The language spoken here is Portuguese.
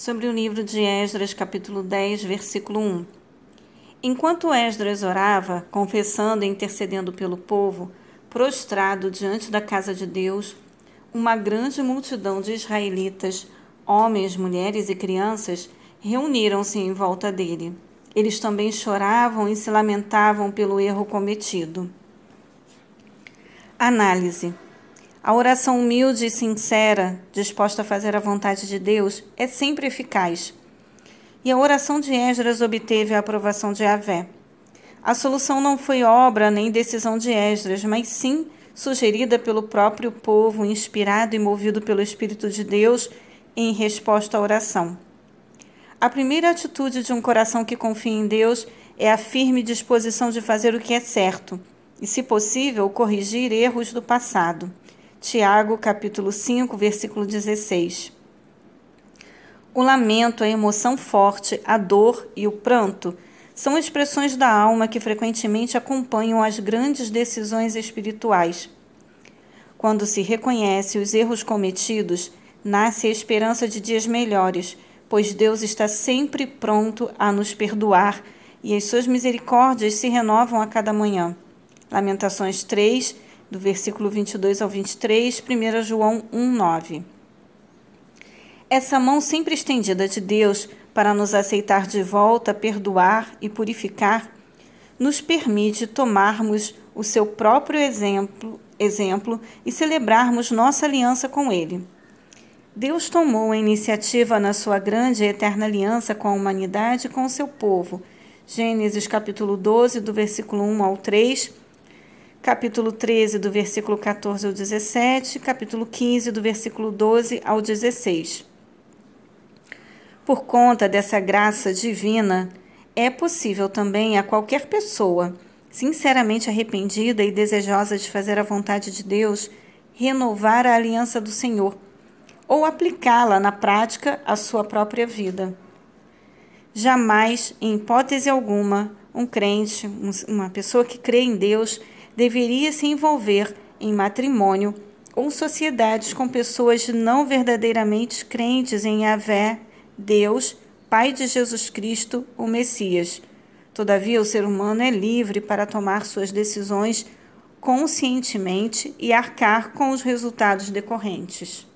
sobre o livro de Esdras, capítulo 10, versículo 1. Enquanto Esdras orava, confessando e intercedendo pelo povo, prostrado diante da casa de Deus, uma grande multidão de israelitas, homens, mulheres e crianças, reuniram-se em volta dele. Eles também choravam e se lamentavam pelo erro cometido. Análise. A oração humilde e sincera, disposta a fazer a vontade de Deus, é sempre eficaz. E a oração de Esdras obteve a aprovação de Avé. A solução não foi obra nem decisão de Esdras, mas sim sugerida pelo próprio povo, inspirado e movido pelo Espírito de Deus em resposta à oração. A primeira atitude de um coração que confia em Deus é a firme disposição de fazer o que é certo e, se possível, corrigir erros do passado. Tiago, capítulo 5, versículo 16. O lamento, a emoção forte, a dor e o pranto são expressões da alma que frequentemente acompanham as grandes decisões espirituais. Quando se reconhece os erros cometidos, nasce a esperança de dias melhores, pois Deus está sempre pronto a nos perdoar e as suas misericórdias se renovam a cada manhã. Lamentações 3, do versículo 22 ao 23, 1 João 1, 9. Essa mão sempre estendida de Deus para nos aceitar de volta, perdoar e purificar, nos permite tomarmos o seu próprio exemplo, exemplo e celebrarmos nossa aliança com Ele. Deus tomou a iniciativa na sua grande e eterna aliança com a humanidade e com o seu povo. Gênesis capítulo 12, do versículo 1 ao 3 capítulo 13, do versículo 14 ao 17, capítulo 15, do versículo 12 ao 16. Por conta dessa graça divina, é possível também a qualquer pessoa, sinceramente arrependida e desejosa de fazer a vontade de Deus, renovar a aliança do Senhor ou aplicá-la na prática à sua própria vida. Jamais, em hipótese alguma, um crente, uma pessoa que crê em Deus, deveria se envolver em matrimônio ou sociedades com pessoas não verdadeiramente crentes em Yahvé, Deus, Pai de Jesus Cristo, o Messias. Todavia, o ser humano é livre para tomar suas decisões conscientemente e arcar com os resultados decorrentes.